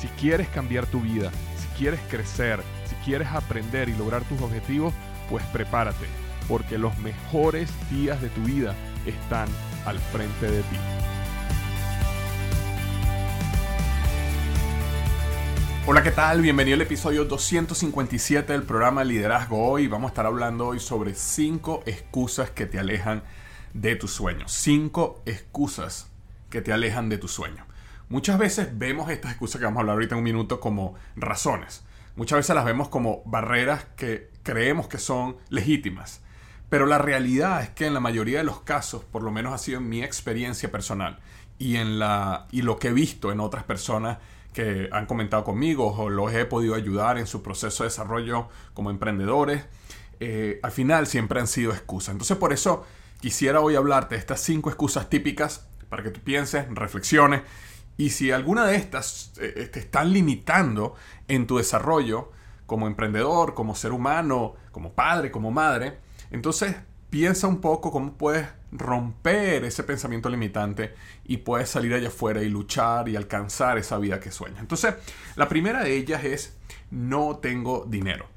Si quieres cambiar tu vida, si quieres crecer, si quieres aprender y lograr tus objetivos, pues prepárate, porque los mejores días de tu vida están al frente de ti. Hola, ¿qué tal? Bienvenido al episodio 257 del programa Liderazgo Hoy. Vamos a estar hablando hoy sobre 5 excusas que te alejan de tus sueños. 5 excusas que te alejan de tu sueño. Muchas veces vemos estas excusas que vamos a hablar ahorita en un minuto como razones. Muchas veces las vemos como barreras que creemos que son legítimas. Pero la realidad es que en la mayoría de los casos, por lo menos ha sido en mi experiencia personal y, en la, y lo que he visto en otras personas, que han comentado conmigo o los he podido ayudar en su proceso de desarrollo como emprendedores, eh, al final siempre han sido excusas. Entonces por eso quisiera hoy hablarte de estas cinco excusas típicas para que tú pienses, reflexiones y si alguna de estas eh, te están limitando en tu desarrollo como emprendedor, como ser humano, como padre, como madre, entonces piensa un poco cómo puedes romper ese pensamiento limitante y puedes salir allá afuera y luchar y alcanzar esa vida que sueñas. Entonces, la primera de ellas es no tengo dinero.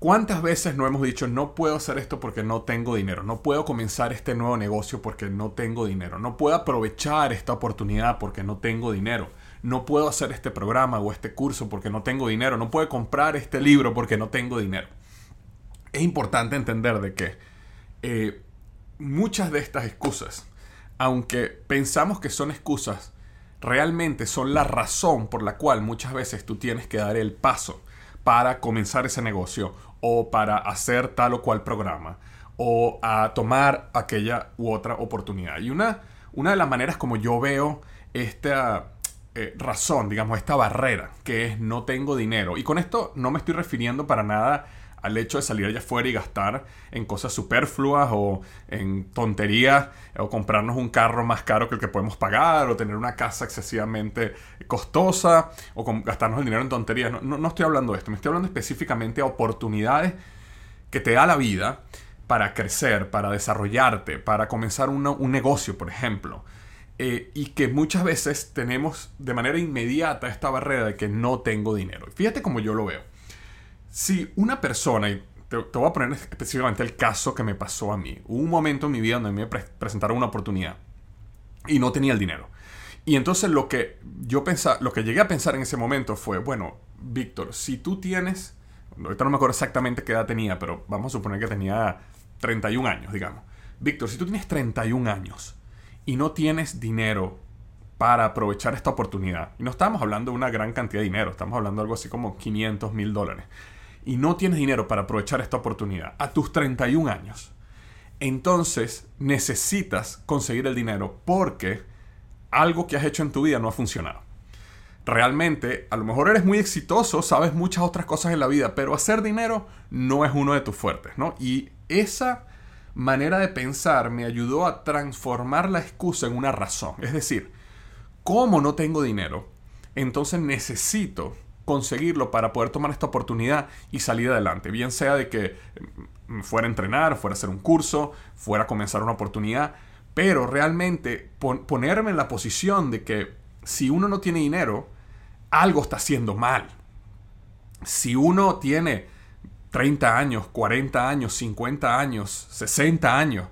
¿Cuántas veces no hemos dicho no puedo hacer esto porque no tengo dinero? No puedo comenzar este nuevo negocio porque no tengo dinero. No puedo aprovechar esta oportunidad porque no tengo dinero. No puedo hacer este programa o este curso porque no tengo dinero. No puedo comprar este libro porque no tengo dinero. Es importante entender de que eh, muchas de estas excusas, aunque pensamos que son excusas, realmente son la razón por la cual muchas veces tú tienes que dar el paso para comenzar ese negocio o para hacer tal o cual programa o a tomar aquella u otra oportunidad. Y una, una de las maneras como yo veo esta eh, razón, digamos, esta barrera, que es no tengo dinero, y con esto no me estoy refiriendo para nada al hecho de salir allá afuera y gastar en cosas superfluas o en tonterías o comprarnos un carro más caro que el que podemos pagar o tener una casa excesivamente costosa o gastarnos el dinero en tonterías. No, no, estoy hablando de esto, me estoy hablando específicamente de oportunidades que te da la vida para crecer, para desarrollarte, para comenzar un negocio, por ejemplo. Eh, y que muchas veces tenemos de manera inmediata esta barrera de que no tengo dinero. Fíjate cómo yo lo veo. Si una persona, y te, voy a poner específicamente el caso que me pasó a mí, hubo un momento en mi vida donde me presentaron una oportunidad y no tenía el dinero. Y entonces lo que yo pensaba, lo que llegué a pensar en ese momento fue, bueno, Víctor, si tú tienes, ahorita no me acuerdo exactamente qué edad tenía, pero vamos a suponer que tenía 31 años, digamos. Víctor, si tú tienes 31 años y no tienes dinero para aprovechar esta oportunidad, y no estamos hablando de una gran cantidad de dinero, estamos hablando de algo así como 500 mil dólares y no tienes dinero para aprovechar esta oportunidad a tus 31 años, entonces necesitas conseguir el dinero porque algo que has hecho en tu vida no ha funcionado. Realmente, a lo mejor eres muy exitoso, sabes muchas otras cosas en la vida, pero hacer dinero no es uno de tus fuertes, ¿no? Y esa manera de pensar me ayudó a transformar la excusa en una razón. Es decir, como no tengo dinero, entonces necesito conseguirlo para poder tomar esta oportunidad y salir adelante. Bien sea de que mm, fuera a entrenar, fuera a hacer un curso, fuera a comenzar una oportunidad, pero realmente ponerme en la posición de que si uno no tiene dinero, algo está haciendo mal. Si uno tiene 30 años, 40 años, 50 años, 60 años,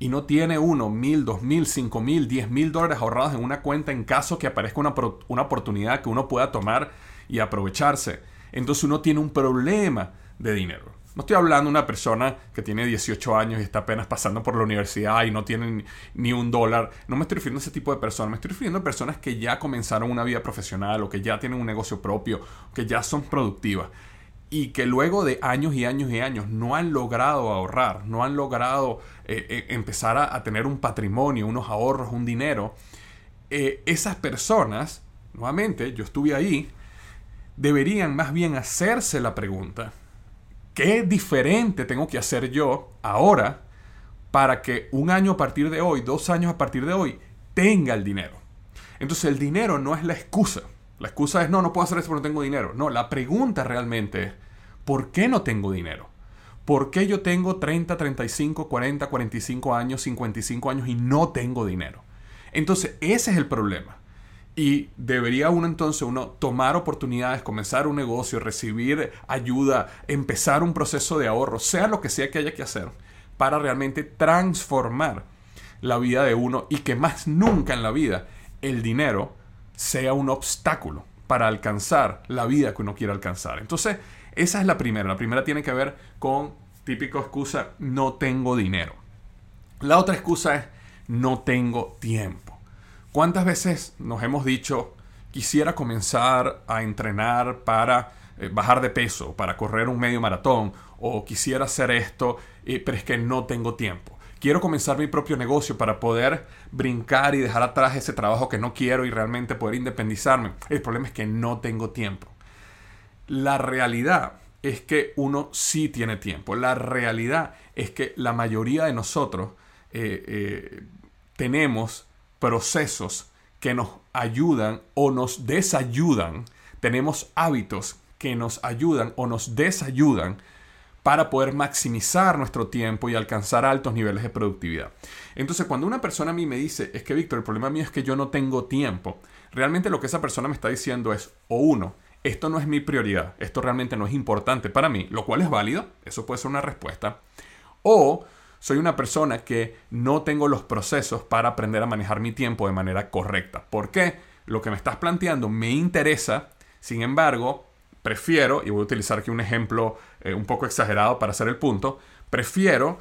y no tiene uno, mil, dos mil, cinco mil, diez mil dólares ahorrados en una cuenta en caso que aparezca una, una oportunidad que uno pueda tomar y aprovecharse. Entonces uno tiene un problema de dinero. No estoy hablando de una persona que tiene 18 años y está apenas pasando por la universidad y no tiene ni un dólar. No me estoy refiriendo a ese tipo de personas. Me estoy refiriendo a personas que ya comenzaron una vida profesional o que ya tienen un negocio propio, que ya son productivas y que luego de años y años y años no han logrado ahorrar, no han logrado eh, eh, empezar a, tener un patrimonio, unos ahorros, un dinero. Eh, esas personas, nuevamente, yo estuve ahí, deberían más bien hacerse la pregunta, ¿qué diferente tengo que hacer yo ahora para que un año a partir de hoy, dos años a partir de hoy, tenga el dinero? Entonces el dinero no es la excusa. La excusa es, no, no puedo hacer eso porque no tengo dinero. No, la pregunta realmente es, ¿por qué no tengo dinero? ¿Por qué yo tengo 30, 35, 40, 45 años, 55 años y no tengo dinero? Entonces, ese es el problema. Y debería uno entonces uno tomar oportunidades, comenzar un negocio, recibir ayuda, empezar un proceso de ahorro, sea lo que sea que haya que hacer, para realmente transformar la vida de uno y que más nunca en la vida el dinero sea un obstáculo para alcanzar la vida que uno quiere alcanzar. Entonces, esa es la primera. La primera tiene que ver con típico excusa, no tengo dinero. La otra excusa es, no tengo tiempo. ¿Cuántas veces nos hemos dicho, quisiera comenzar a entrenar para eh, bajar de peso, para correr un medio maratón, o quisiera hacer esto, eh, pero es que no tengo tiempo? quiero comenzar mi propio negocio para poder brincar y dejar atrás ese trabajo que no quiero y realmente poder independizarme. El problema es que no tengo tiempo. La realidad es que uno sí tiene tiempo. La realidad es que la mayoría de nosotros eh, tenemos procesos que nos ayudan o nos desayudan. Tenemos hábitos que nos ayudan o nos desayudan para poder maximizar nuestro tiempo y alcanzar altos niveles de productividad. Entonces, cuando una persona a mí me dice, es que Víctor, el problema mío es que yo no tengo tiempo, realmente lo que esa persona me está diciendo es, o uno, esto no es mi prioridad, esto realmente no es importante para mí, lo cual es válido, eso puede ser una respuesta, o soy una persona que no tengo los procesos para aprender a manejar mi tiempo de manera correcta. ¿Por qué? Lo que me estás planteando me interesa, sin embargo, prefiero, y voy a utilizar aquí un ejemplo eh, un poco exagerado para hacer el punto, prefiero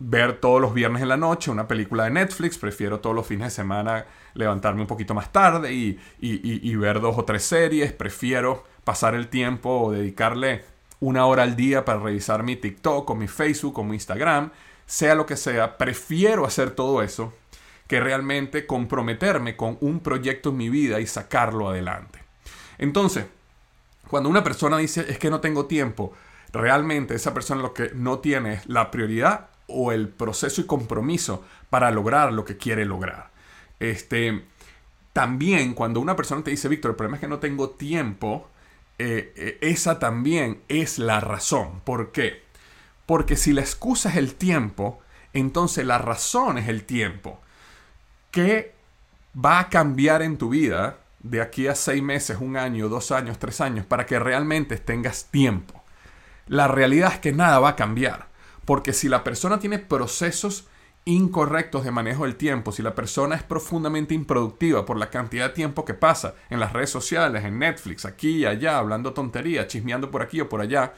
ver todos los viernes en la noche una película de Netflix, prefiero todos los fines de semana levantarme un poquito más tarde y, y, ver dos o tres series, prefiero pasar el tiempo o dedicarle una hora al día para revisar mi TikTok o mi Facebook o mi Instagram, sea lo que sea, prefiero hacer todo eso que realmente comprometerme con un proyecto en mi vida y sacarlo adelante. Entonces, cuando una persona dice es que no tengo tiempo, realmente esa persona lo que no tiene es la prioridad o el proceso y compromiso para lograr lo que quiere lograr. Este, también cuando una persona te dice, Víctor, el problema es que no tengo tiempo, eh, eh, esa también es la razón. ¿Por qué? Porque si la excusa es el tiempo, entonces la razón es el tiempo. ¿Qué va a cambiar en tu vida de aquí a seis meses, un año, dos años, tres años, para que realmente tengas tiempo. La realidad es que nada va a cambiar, porque si la persona tiene procesos incorrectos de manejo del tiempo, si la persona es profundamente improductiva por la cantidad de tiempo que pasa en las redes sociales, en Netflix, aquí y allá, hablando tontería, chismeando por aquí o por allá,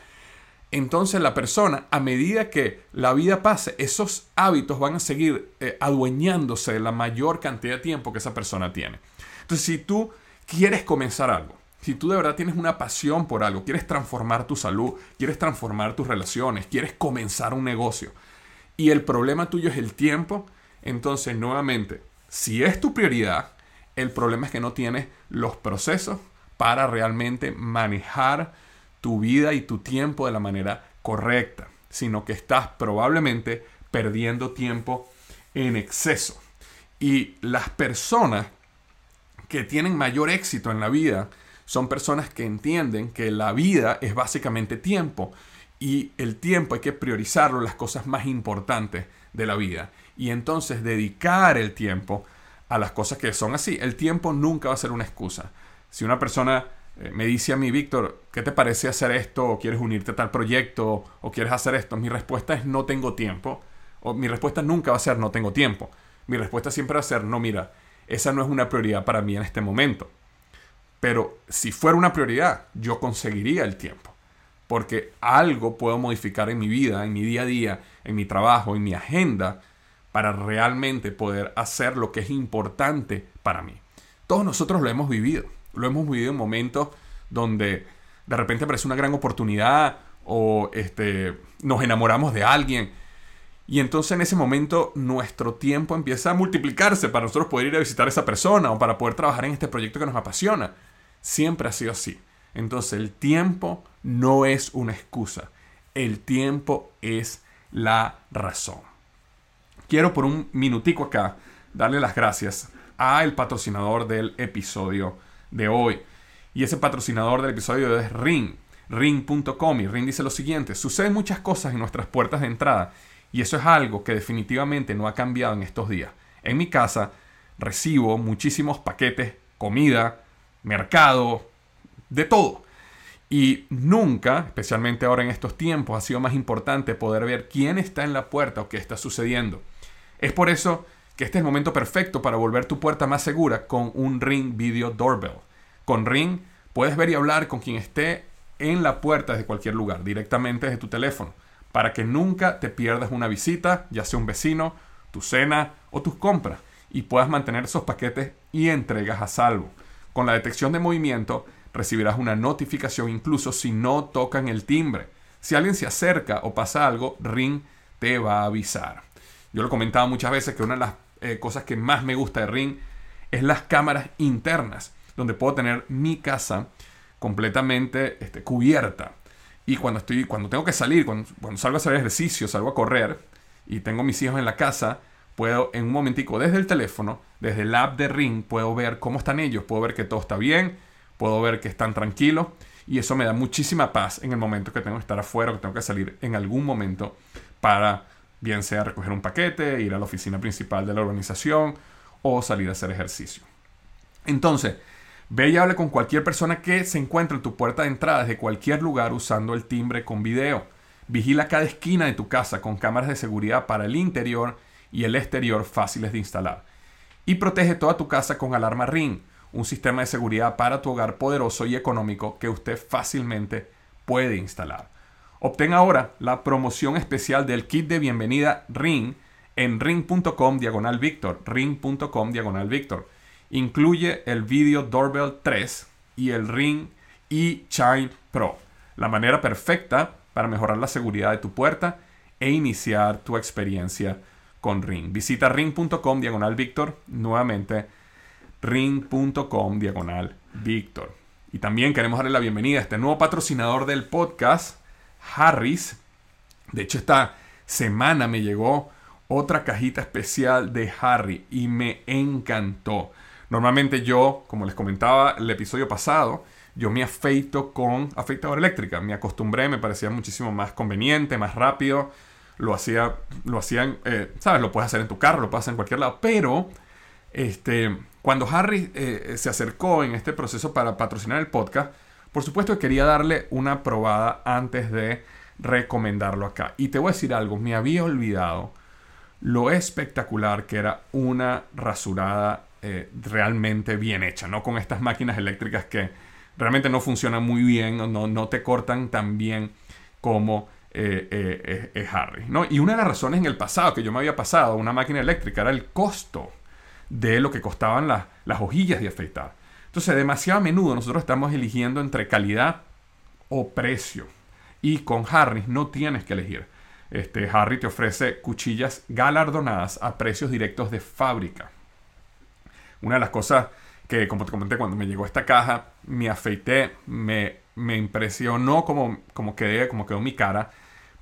entonces la persona, a medida que la vida pase, esos hábitos van a seguir eh, adueñándose de la mayor cantidad de tiempo que esa persona tiene. Entonces, si tú quieres comenzar algo, si tú de verdad tienes una pasión por algo, quieres transformar tu salud, quieres transformar tus relaciones, quieres comenzar un negocio, y el problema tuyo es el tiempo, entonces nuevamente, si es tu prioridad, el problema es que no tienes los procesos para realmente manejar tu vida y tu tiempo de la manera correcta, sino que estás probablemente perdiendo tiempo en exceso. Y las personas que tienen mayor éxito en la vida son personas que entienden que la vida es básicamente tiempo y el tiempo hay que priorizarlo las cosas más importantes de la vida y entonces dedicar el tiempo a las cosas que son así. El tiempo nunca va a ser una excusa. Si una persona eh, me dice a mí, Víctor, ¿qué te parece hacer esto? ¿O quieres unirte a tal proyecto? ¿O quieres hacer esto? Mi respuesta es no tengo tiempo. O mi respuesta nunca va a ser no tengo tiempo. Mi respuesta siempre va a ser no, mira, esa no es una prioridad para mí en este momento. Pero si fuera una prioridad, yo conseguiría el tiempo. Porque algo puedo modificar en mi vida, en mi día a día, en mi trabajo, en mi agenda, para realmente poder hacer lo que es importante para mí. Todos nosotros lo hemos vivido. Lo hemos vivido en momentos donde de repente aparece una gran oportunidad o este, nos enamoramos de alguien y entonces en ese momento nuestro tiempo empieza a multiplicarse para nosotros poder ir a visitar a esa persona o para poder trabajar en este proyecto que nos apasiona. Siempre ha sido así. Entonces el tiempo no es una excusa. El tiempo es la razón. Quiero por un minutico acá darle las gracias al patrocinador del episodio de hoy. Y ese patrocinador del episodio es Ring, ring.com. Y Ring dice lo siguiente, suceden muchas cosas en nuestras puertas de entrada y eso es algo que definitivamente no ha cambiado en estos días. En mi casa recibo muchísimos paquetes, comida, mercado, de todo. Y nunca, especialmente ahora en estos tiempos, ha sido más importante poder ver quién está en la puerta o qué está sucediendo. Es por eso que este es el momento perfecto para volver tu puerta más segura con un Ring Video Doorbell. Con Ring puedes ver y hablar con quien esté en la puerta de cualquier lugar, directamente desde tu teléfono, para que nunca te pierdas una visita, ya sea un vecino, tu cena o tus compras, y puedas mantener esos paquetes y entregas a salvo. Con la detección de movimiento, recibirás una notificación incluso si no tocan el timbre. Si alguien se acerca o pasa algo, Ring te va a avisar. Yo lo he comentado muchas veces que una de las eh, cosas que más me gusta de Ring es las cámaras internas, donde puedo tener mi casa completamente este, cubierta. Y cuando, estoy, cuando tengo que salir, cuando, cuando salgo a hacer ejercicio, salgo a correr y tengo mis hijos en la casa, puedo en un momentico desde el teléfono, desde el app de Ring, puedo ver cómo están ellos, puedo ver que todo está bien, puedo ver que están tranquilos y eso me da muchísima paz en el momento que tengo que estar afuera, que tengo que salir en algún momento para bien sea recoger un paquete, ir a la oficina principal de la organización o salir a hacer ejercicio. Entonces, ve y habla con cualquier persona que se encuentre en tu puerta de entrada desde cualquier lugar usando el timbre con video. Vigila cada esquina de tu casa con cámaras de seguridad para el interior y el exterior fáciles de instalar. Y protege toda tu casa con alarma Ring, un sistema de seguridad para tu hogar poderoso y económico que usted fácilmente puede instalar. Obtén ahora la promoción especial del kit de bienvenida Ring en ring.com diagonal Victor, ring.com diagonal Victor. Incluye el Video Doorbell 3 y el Ring e Chime Pro, la manera perfecta para mejorar la seguridad de tu puerta e iniciar tu experiencia con Ring. Visita ring.com diagonal Víctor, nuevamente ring.com diagonal Víctor. Y también queremos darle la bienvenida a este nuevo patrocinador del podcast, Harris. De hecho, esta semana me llegó otra cajita especial de Harry y me encantó. Normalmente yo, como les comentaba el episodio pasado, yo me afeito con afeitadora eléctrica. Me acostumbré, me parecía muchísimo más conveniente, más rápido lo hacía, lo hacían, eh, ¿sabes? Lo puedes hacer en tu carro, lo puedes hacer en cualquier lado, pero este, cuando Harry eh, se acercó en este proceso para patrocinar el podcast, por supuesto que quería darle una probada antes de recomendarlo acá. Y te voy a decir algo, me había olvidado lo espectacular que era una rasurada eh, realmente bien hecha, ¿no? Con estas máquinas eléctricas que realmente no funcionan muy bien, no, no te cortan tan bien como eh, eh, Harry. ¿no? Y una de las razones en el pasado que yo me había pasado una máquina eléctrica era el costo de lo que costaban las hojillas de afeitar. Entonces, demasiado a menudo nosotros estamos eligiendo entre calidad o precio. Y con Harry no tienes que elegir. Este, Harry te ofrece cuchillas galardonadas a precios directos de fábrica. Una de las cosas que, como te comenté, cuando me llegó esta caja, me afeité, me, me impresionó como, como, quedé, como quedó mi cara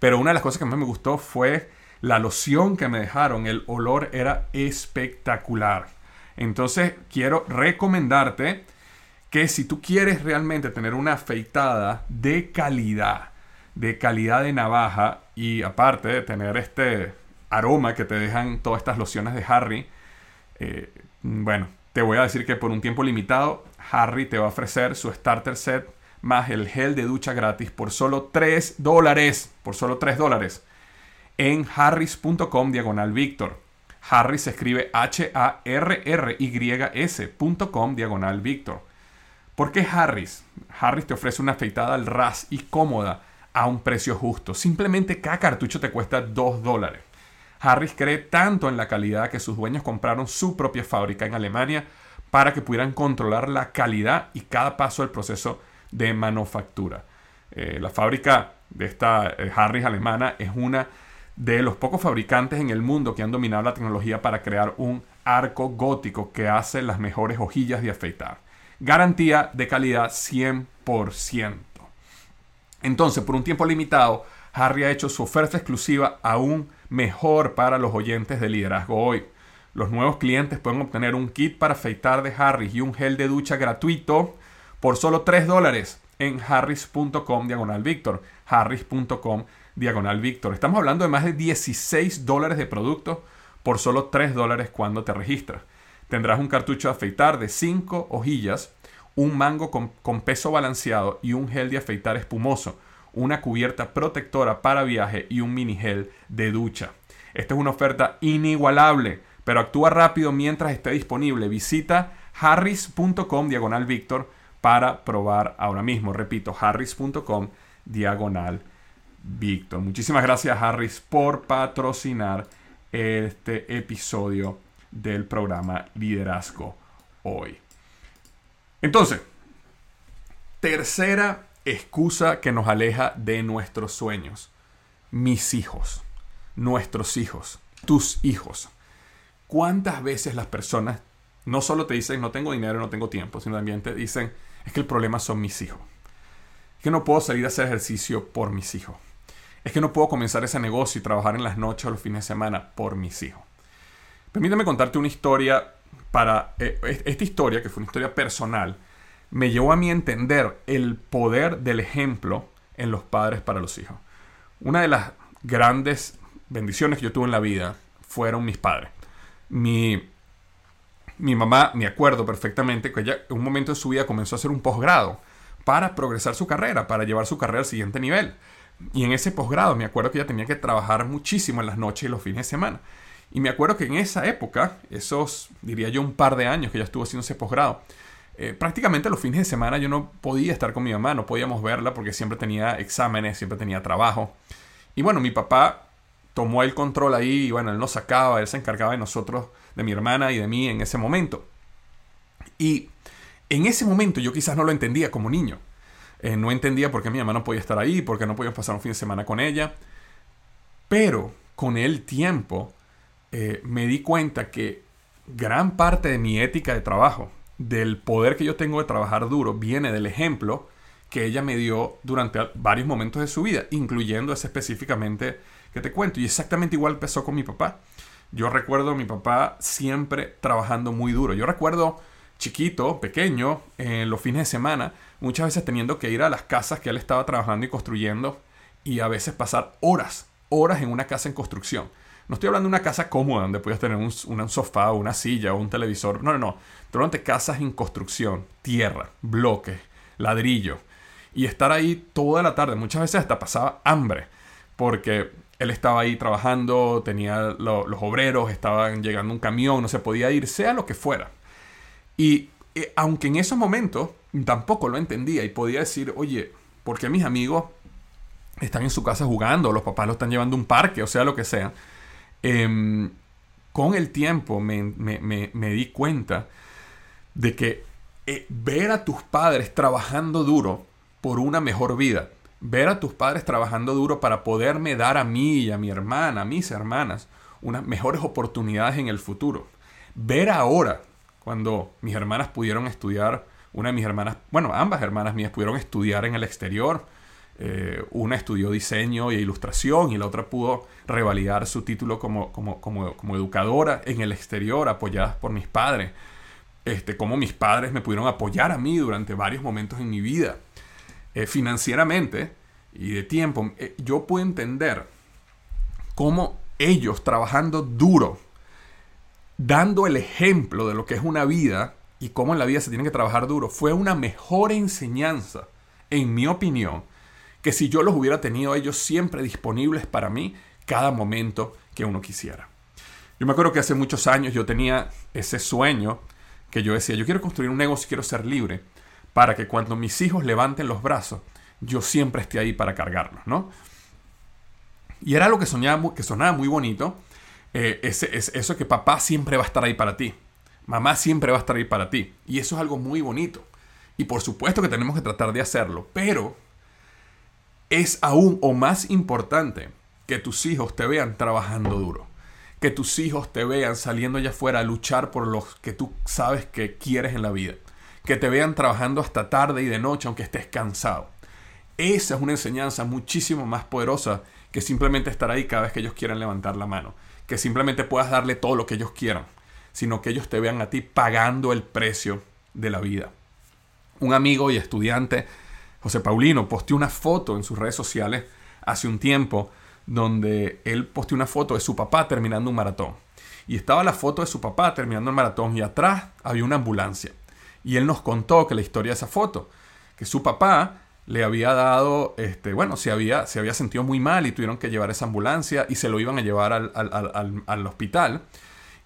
pero una de las cosas que más me gustó fue la loción que me dejaron. El olor era espectacular. Entonces quiero recomendarte que si tú quieres realmente tener una afeitada de calidad, de calidad de navaja y aparte de tener este aroma que te dejan todas estas lociones de Harry, eh, bueno, te voy a decir que por un tiempo limitado, Harry te va a ofrecer su starter set más el gel de ducha gratis por solo 3 dólares. Por solo 3 dólares. En harris.com diagonal Víctor. Harris se escribe H-A-R-R-Y-S.com diagonal Víctor. ¿Por qué Harris? Harris te ofrece una afeitada al ras y cómoda a un precio justo. Simplemente cada cartucho te cuesta 2 dólares. Harris cree tanto en la calidad que sus dueños compraron su propia fábrica en Alemania para que pudieran controlar la calidad y cada paso del proceso de manufactura. Eh, la fábrica de esta eh, Harris alemana es una de los pocos fabricantes en el mundo que han dominado la tecnología para crear un arco gótico que hace las mejores hojillas de afeitar. Garantía de calidad 100%. 10%. Entonces, por un tiempo limitado, Harry ha hecho su oferta exclusiva aún mejor para los oyentes de liderazgo hoy. Los nuevos clientes pueden obtener un kit para afeitar de Harris y un gel de ducha gratuito por solo 3 dólares en harris.com diagonal Víctor. harris.com diagonal Víctor. Estamos hablando de más de 16 dólares de producto por solo 3 dólares cuando te registras. Tendrás un cartucho de afeitar de 5 hojillas, un mango con, con peso balanceado y un gel de afeitar espumoso una cubierta protectora para viaje y un mini gel de ducha. Esta es una oferta inigualable, pero actúa rápido mientras esté disponible. Visita harris.com diagonal Víctor para probar ahora mismo. Repito, harris.com diagonal Víctor. Muchísimas gracias Harris por patrocinar este episodio del programa Liderazgo Hoy. Entonces, tercera excusa que nos aleja de nuestros sueños. Mis hijos, nuestros hijos, tus hijos. ¿Cuántas veces las personas no solo te dicen no tengo dinero, no tengo tiempo, sino también te dicen es que el problema son mis hijos? Es que no puedo salir a hacer ejercicio por mis hijos. Es que no puedo comenzar ese negocio y trabajar en las noches o los fines de semana por mis hijos. Permítame contarte una historia para eh, esta historia, que fue una historia personal, me llevó a mí entender el poder del ejemplo en los padres para los hijos. Una de las grandes bendiciones que yo tuve en la vida fueron mis padres. Mi, mi mamá, me acuerdo perfectamente que ella en un momento de su vida comenzó a hacer un posgrado para progresar su carrera, para llevar su carrera al siguiente nivel. Y en ese posgrado me acuerdo que ella tenía que trabajar muchísimo en las noches y los fines de semana. Y me acuerdo que en esa época, esos, diría yo, un par de años que ella estuvo haciendo ese posgrado, eh, prácticamente los fines de semana yo no podía estar con mi mamá, no podíamos verla porque siempre tenía exámenes, siempre tenía trabajo. Y bueno, mi papá tomó el control ahí y bueno, él nos sacaba, él se encargaba de nosotros, de mi hermana y de mí en ese momento. Y en ese momento yo quizás no lo entendía como niño. Eh, no entendía por qué mi mamá no podía estar ahí, por qué no podíamos pasar un fin de semana con ella. Pero con el tiempo eh, me di cuenta que gran parte de mi ética de trabajo, del poder que yo tengo de trabajar duro viene del ejemplo que ella me dio durante varios momentos de su vida, incluyendo ese específicamente que te cuento. Y exactamente igual empezó con mi papá. Yo recuerdo a mi papá siempre trabajando muy duro. Yo recuerdo chiquito, pequeño, en los fines de semana, muchas veces teniendo que ir a las casas que él estaba trabajando y construyendo y a veces pasar horas, horas en una casa en construcción. No estoy hablando de una casa cómoda donde puedas tener un, un sofá, una silla o un televisor. No, no, no. Estoy hablando de casas en construcción, tierra, bloques, ladrillo. Y estar ahí toda la tarde. Muchas veces hasta pasaba hambre. Porque él estaba ahí trabajando, tenía los obreros, estaban llegando un camión, no se podía ir, sea lo que fuera. Y eh, aunque en esos momentos tampoco lo entendía y podía decir, oye, ¿por qué mis amigos están en su casa jugando? Los papás lo están llevando a un parque, o sea, lo que sea. Em, con el tiempo me, di cuenta de que eh, ver a tus padres trabajando duro por una mejor vida, ver a tus padres trabajando duro para poderme dar a mí y a mi hermana, a mis hermanas, unas mejores oportunidades en el futuro. Ver ahora, cuando mis hermanas pudieron estudiar, una de mis hermanas, bueno, ambas hermanas mías pudieron estudiar en el exterior, eh, una estudió diseño e ilustración y la otra pudo revalidar su título como, como, educadora en el exterior, apoyadas por mis padres. Este, como mis padres me pudieron apoyar a mí durante varios momentos en mi vida. Eh, financieramente y de tiempo, eh, yo puedo entender cómo ellos trabajando duro, dando el ejemplo de lo que es una vida y cómo en la vida se tiene que trabajar duro, fue una mejor enseñanza, en mi opinión, que si yo los hubiera tenido ellos siempre disponibles para mí cada momento que uno quisiera. Yo me acuerdo que hace muchos años yo tenía ese sueño que yo decía, yo quiero construir un negocio, quiero ser libre, para que cuando mis hijos levanten los brazos, yo siempre esté ahí para cargarlos, ¿no? Y era algo que, soñaba, que sonaba muy bonito, eh, ese, eso que papá siempre va a estar ahí para ti, mamá siempre va a estar ahí para ti, y eso es algo muy bonito. Y por supuesto que tenemos que tratar de hacerlo, pero es aún o más importante que tus hijos te vean trabajando duro. Que tus hijos te vean saliendo allá afuera a luchar por los que tú sabes que quieres en la vida. que te vean trabajando hasta tarde y de noche aunque estés cansado. Esa es una enseñanza muchísimo más poderosa que simplemente estar ahí cada vez que ellos quieran levantar la mano. Que simplemente puedas darle todo lo que ellos quieran, sino que ellos te vean a ti pagando el precio de la vida. Un amigo y estudiante, José Paulino, posteó una foto en sus redes sociales hace un tiempo donde él posteó una foto de su papá terminando un maratón. Y estaba la foto de su papá terminando el maratón y atrás había una ambulancia. Y él nos contó que la historia de esa foto, que su papá le había dado, este, bueno, se había, se había sentido muy mal y tuvieron que llevar esa ambulancia y se lo iban a llevar al, al, hospital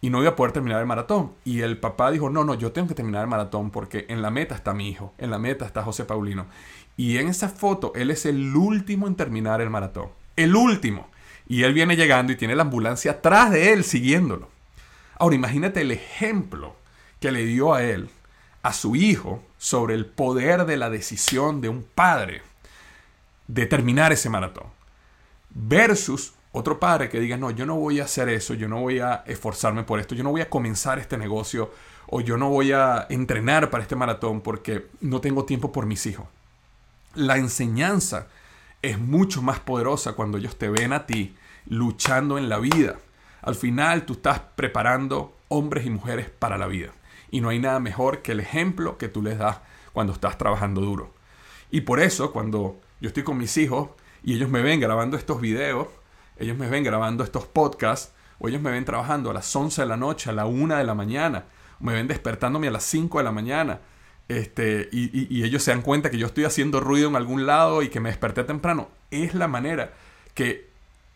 y no iba a poder terminar el maratón. Y el papá dijo, no, no, yo tengo que terminar el maratón porque en la meta está mi hijo, en la meta está José Paulino. Y en esa foto, él es el último en terminar el maratón. El último. Y él viene llegando y tiene la ambulancia atrás de él siguiéndolo. Ahora imagínate el ejemplo que le dio a él, a su hijo, sobre el poder de la decisión de un padre de terminar ese maratón. Versus otro padre que diga, no, yo no voy a hacer eso, yo no voy a esforzarme por esto, yo no voy a comenzar este negocio o yo no voy a entrenar para este maratón porque no tengo tiempo por mis hijos. La enseñanza es mucho más poderosa cuando ellos te ven a ti luchando en la vida. Al final tú estás preparando hombres y mujeres para la vida. Y no hay nada mejor que el ejemplo que tú les das cuando estás trabajando duro. Y por eso, cuando yo estoy con mis hijos y ellos me ven grabando estos videos, ellos me ven grabando estos podcasts, o ellos me ven trabajando a las 11 de la noche, a la 1 de la mañana, me ven despertándome a las 5 de la mañana, este, y, y, ellos se dan cuenta que yo estoy haciendo ruido en algún lado y que me desperté temprano, es la manera que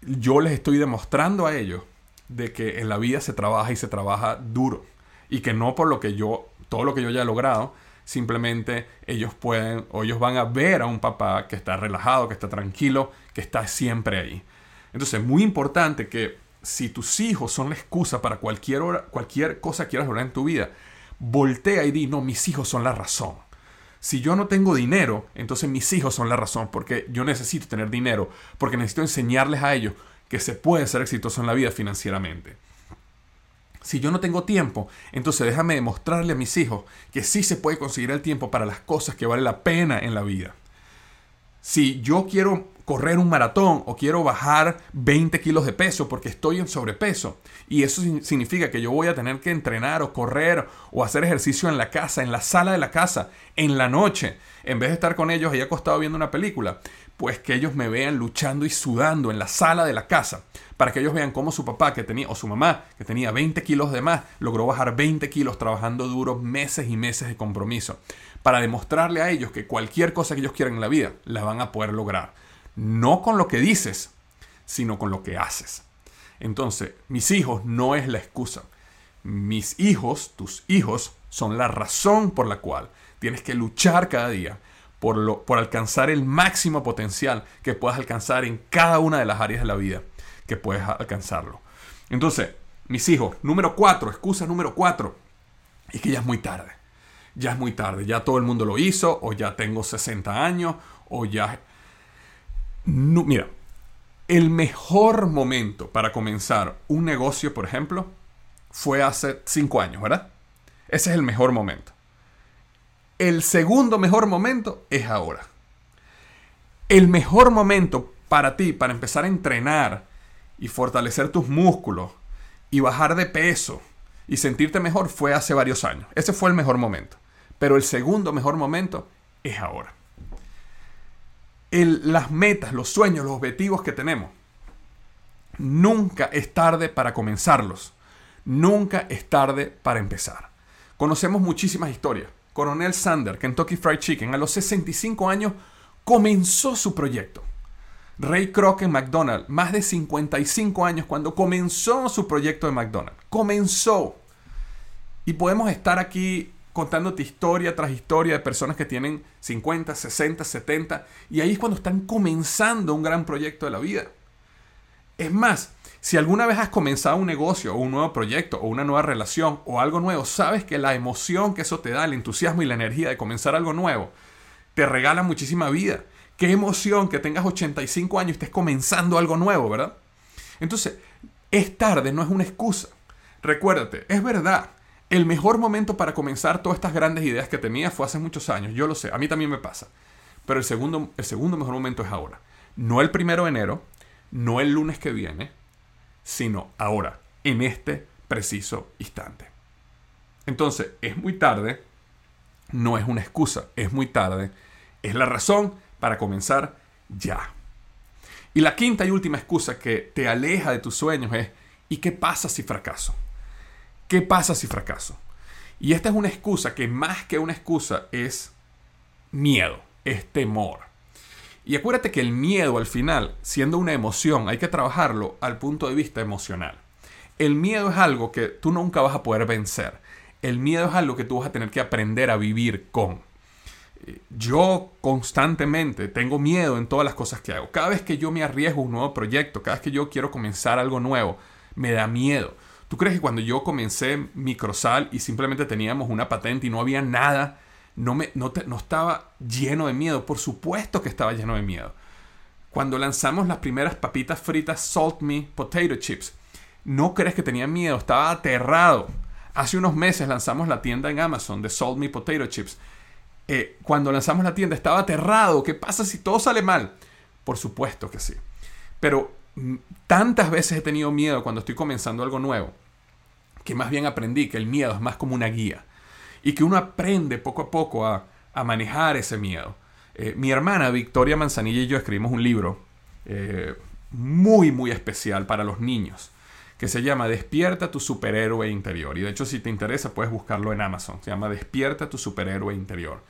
yo les estoy demostrando a ellos de que en la vida se trabaja y se trabaja duro y que no por lo que yo, todo lo que yo ya he logrado, simplemente ellos pueden o ellos van a ver a un papá que está relajado, que está tranquilo, que está siempre ahí. Entonces es muy importante que si tus hijos son la excusa para cualquier, hora, cualquier cosa que quieras lograr en tu vida, voltea y di, no, mis hijos son la razón. Si yo no tengo dinero, entonces mis hijos son la razón, porque yo necesito tener dinero, porque necesito enseñarles a ellos que se puede ser exitoso en la vida financieramente. Si yo no tengo tiempo, entonces déjame demostrarle a mis hijos que sí se puede conseguir el tiempo para las cosas que vale la pena en la vida. Si yo quiero correr un maratón o quiero bajar 20 kilos de peso porque estoy en sobrepeso, y eso significa que yo voy a tener que entrenar o correr o hacer ejercicio en la casa, en la sala de la casa, en la noche, en vez de estar con ellos ahí acostado viendo una película, pues que ellos me vean luchando y sudando en la sala de la casa, para que ellos vean cómo su papá que tenía, o su mamá que tenía 20 kilos de más, logró bajar 20 kilos trabajando duros meses y meses de compromiso, para demostrarle a ellos que cualquier cosa que ellos quieran en la vida, la van a poder lograr. No con lo que dices, sino con lo que haces. Entonces, mis hijos no es la excusa. Mis hijos, tus hijos, son la razón por la cual tienes que luchar cada día por, lo, por alcanzar el máximo potencial que puedas alcanzar en cada una de las áreas de la vida que puedes alcanzarlo. Entonces, mis hijos, número cuatro, excusa número cuatro, es que ya es muy tarde. Ya es muy tarde, ya todo el mundo lo hizo, o ya tengo 60 años, o ya... No, mira, el mejor momento para comenzar un negocio, por ejemplo, fue hace 5 años, ¿verdad? Ese es el mejor momento. El segundo mejor momento es ahora. El mejor momento para ti, para empezar a entrenar y fortalecer tus músculos y bajar de peso y sentirte mejor fue hace varios años. Ese fue el mejor momento. Pero el segundo mejor momento es ahora. las metas, los sueños, los objetivos que tenemos. Nunca es tarde para comenzarlos. Nunca es tarde para empezar. Conocemos muchísimas historias. Coronel Sander, Kentucky Fried Chicken, a los 65 años comenzó su proyecto. Ray Kroc en McDonald's, más de 55 años cuando comenzó su proyecto de McDonald's. Comenzó. Y podemos estar aquí contándote historia tras historia de personas que tienen 50, 60, 70, y ahí es cuando están comenzando un gran proyecto de la vida. Es más, si alguna vez has comenzado un negocio o un nuevo proyecto o una nueva relación o algo nuevo, sabes que la emoción que eso te da, el entusiasmo y la energía de comenzar algo nuevo, te regala muchísima vida. Qué emoción que tengas 85 años y estés comenzando algo nuevo, ¿verdad? Entonces, es tarde, no es una excusa. Recuérdate, es verdad, El mejor momento para comenzar todas estas grandes ideas que tenía fue hace muchos años, yo lo sé, a mí también me pasa. Pero el segundo, el segundo mejor momento es ahora. No el primero de enero, no el lunes que viene, sino ahora, en este preciso instante. Entonces, es muy tarde, no es una excusa, es muy tarde, es la razón para comenzar ya. Y la quinta y última excusa que te aleja de tus sueños es, ¿y qué pasa si fracaso? ¿Qué pasa si fracaso? Y esta es una excusa que más que una excusa es miedo, es temor. Y acuérdate que el miedo al final, siendo una emoción, hay que trabajarlo al punto de vista emocional. El miedo es algo que tú nunca vas a poder vencer. El miedo es algo que tú vas a tener que aprender a vivir con. Yo constantemente tengo miedo en todas las cosas que hago. Cada vez que yo me arriesgo a un nuevo proyecto, cada vez que yo quiero comenzar algo nuevo, me da miedo. ¿Tú crees que cuando yo comencé Microsal y simplemente teníamos una patente y no había nada, no, me, no, no estaba lleno de miedo? Por supuesto que estaba lleno de miedo. Cuando lanzamos las primeras papitas fritas Salt Me Potato Chips, ¿no crees que tenía miedo? Estaba aterrado. Hace unos meses lanzamos la tienda en Amazon de Salt Me Potato Chips. Eh, cuando lanzamos la tienda estaba aterrado. ¿Qué pasa si todo sale mal? Por supuesto que sí. Pero tantas veces he tenido miedo cuando estoy comenzando algo nuevo, que más bien aprendí que el miedo es más como una guía y que uno aprende poco a poco a, manejar ese miedo. Eh, mi hermana Victoria Manzanilla y yo escribimos un libro eh, muy, muy especial para los niños que se llama Despierta tu superhéroe interior. Y de hecho, si te interesa, puedes buscarlo en Amazon. Se llama Despierta tu superhéroe interior.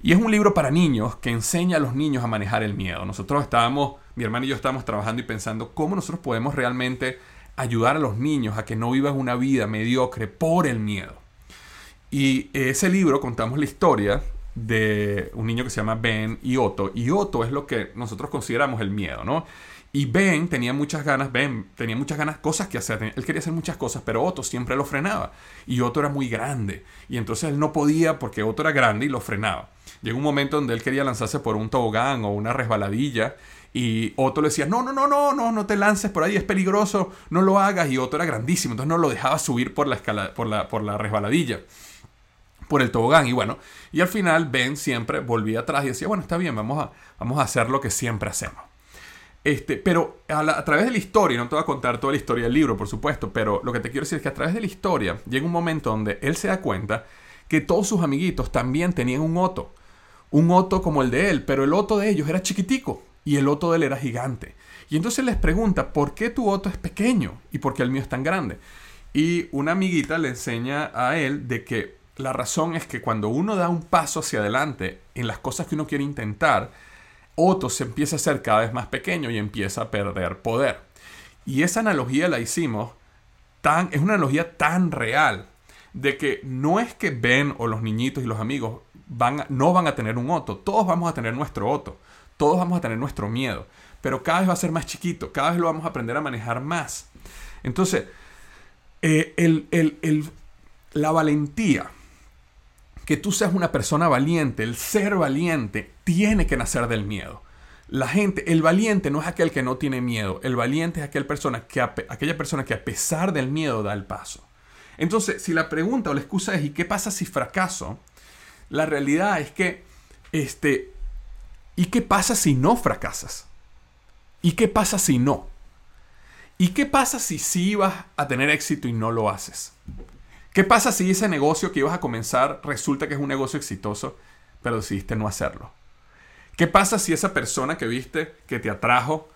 Y es un libro para niños que enseña a los niños a manejar el miedo. Nosotros estábamos, mi hermano y yo estábamos trabajando y pensando cómo nosotros podemos realmente ayudar a los niños a que no vivan una vida mediocre por el miedo. Y ese libro contamos la historia de un niño que se llama Ben y Otto. Y Otto es lo que nosotros consideramos el miedo, ¿no? Y Ben tenía muchas ganas, Ben tenía muchas ganas, cosas que hacer. Él quería hacer muchas cosas, pero Otto siempre lo frenaba. Y Otto era muy grande. Y entonces él no podía porque Otto era grande y lo frenaba. Llegó un momento donde él quería lanzarse por un tobogán o una resbaladilla. Y Otto le decía, no, no, no, no, no, no te lances por ahí, es peligroso, no lo hagas. Y Otto era grandísimo, entonces no lo dejaba subir por la, escala, por la, por la resbaladilla por el tobogán. Y bueno, y al final Ben siempre volvía atrás y decía, bueno, está bien, vamos a, vamos a hacer lo que siempre hacemos. Este, pero a, través de la historia, no te voy a contar toda la historia del libro, por supuesto, pero lo que te quiero decir es que a través de la historia llega un momento donde él se da cuenta que todos sus amiguitos también tenían un Otto. Un Otto como el de él, pero el Otto de ellos era chiquitico y el Otto de él era gigante. Y entonces les pregunta, ¿por qué tu Otto es pequeño y por qué el mío es tan grande? Y una amiguita le enseña a él de que la razón es que cuando uno da un paso hacia adelante en las cosas que uno quiere intentar, Otto se empieza a hacer cada vez más pequeño y empieza a perder poder. Y esa analogía la hicimos tan, es una analogía tan real de que no es que Ben o los niñitos y los amigos van no van a tener un Otto, todos vamos a tener nuestro Otto, todos vamos a tener nuestro miedo, pero cada vez va a ser más chiquito, cada vez lo vamos a aprender a manejar más. Entonces, eh, el, la valentía que tú seas una persona valiente, el ser valiente, tiene que nacer del miedo. La gente, el valiente no es aquel que no tiene miedo, el valiente es aquel persona que, aquella persona que a pesar del miedo da el paso. Entonces, si la pregunta o la excusa es ¿y qué pasa si fracaso? La realidad es que, este, ¿y qué pasa si no fracasas? ¿Y qué pasa si no? ¿Y qué pasa si sí vas a tener éxito y no lo haces? ¿Qué pasa si ese negocio que ibas a comenzar resulta que es un negocio exitoso, pero decidiste no hacerlo? ¿Qué pasa si esa persona que viste que te atrajo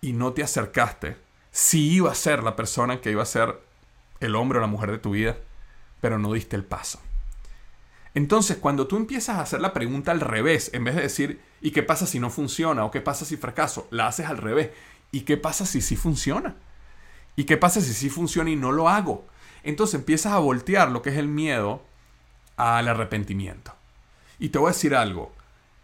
y no te acercaste, si iba a ser la persona que iba a ser el hombre o la mujer de tu vida, pero no diste el paso? Entonces, cuando tú empiezas a hacer la pregunta al revés, en vez de decir, ¿y qué pasa si no funciona? ¿O qué pasa si fracaso? La haces al revés. ¿Y qué pasa si sí funciona? ¿Y qué pasa si sí funciona y no lo hago? Entonces empiezas a voltear lo que es el miedo al arrepentimiento. Y te voy a decir algo.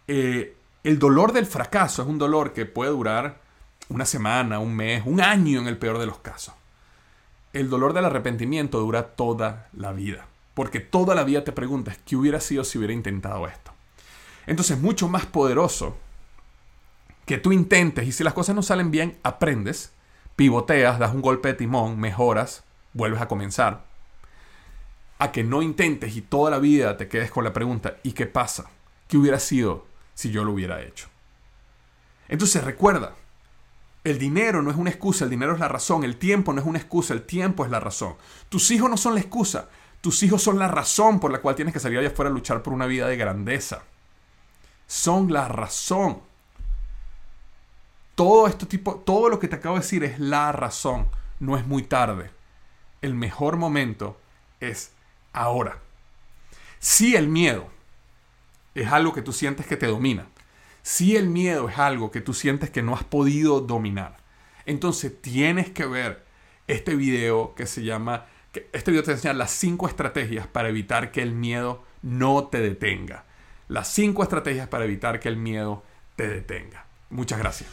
Eh, el dolor del fracaso es un dolor que puede durar una semana, un mes, un año en el peor de los casos. El dolor del arrepentimiento dura toda la vida. Porque toda la vida te preguntas, ¿qué hubiera sido si hubiera intentado esto? Entonces, mucho más poderoso que tú intentes y si las cosas no salen bien, aprendes, pivoteas, das un golpe de timón, mejoras, vuelves a comenzar. a que no intentes y toda la vida te quedes con la pregunta, ¿y qué pasa? ¿Qué hubiera sido si yo lo hubiera hecho? Entonces recuerda, el dinero no es una excusa, el dinero es la razón, el tiempo no es una excusa, el tiempo es la razón. Tus hijos no son la excusa, tus hijos son la razón por la cual tienes que salir allá afuera a luchar por una vida de grandeza. Son la razón. Todo esto tipo, todo lo que te acabo de decir es la razón. No es muy tarde. El mejor momento es ahora. Si el miedo es algo que tú sientes que te domina, si el miedo es algo que tú sientes que no has podido dominar, entonces tienes que ver este video que se llama, este video te enseña las cinco estrategias para evitar que el miedo no te detenga. Las cinco estrategias para evitar que el miedo te detenga. Muchas gracias.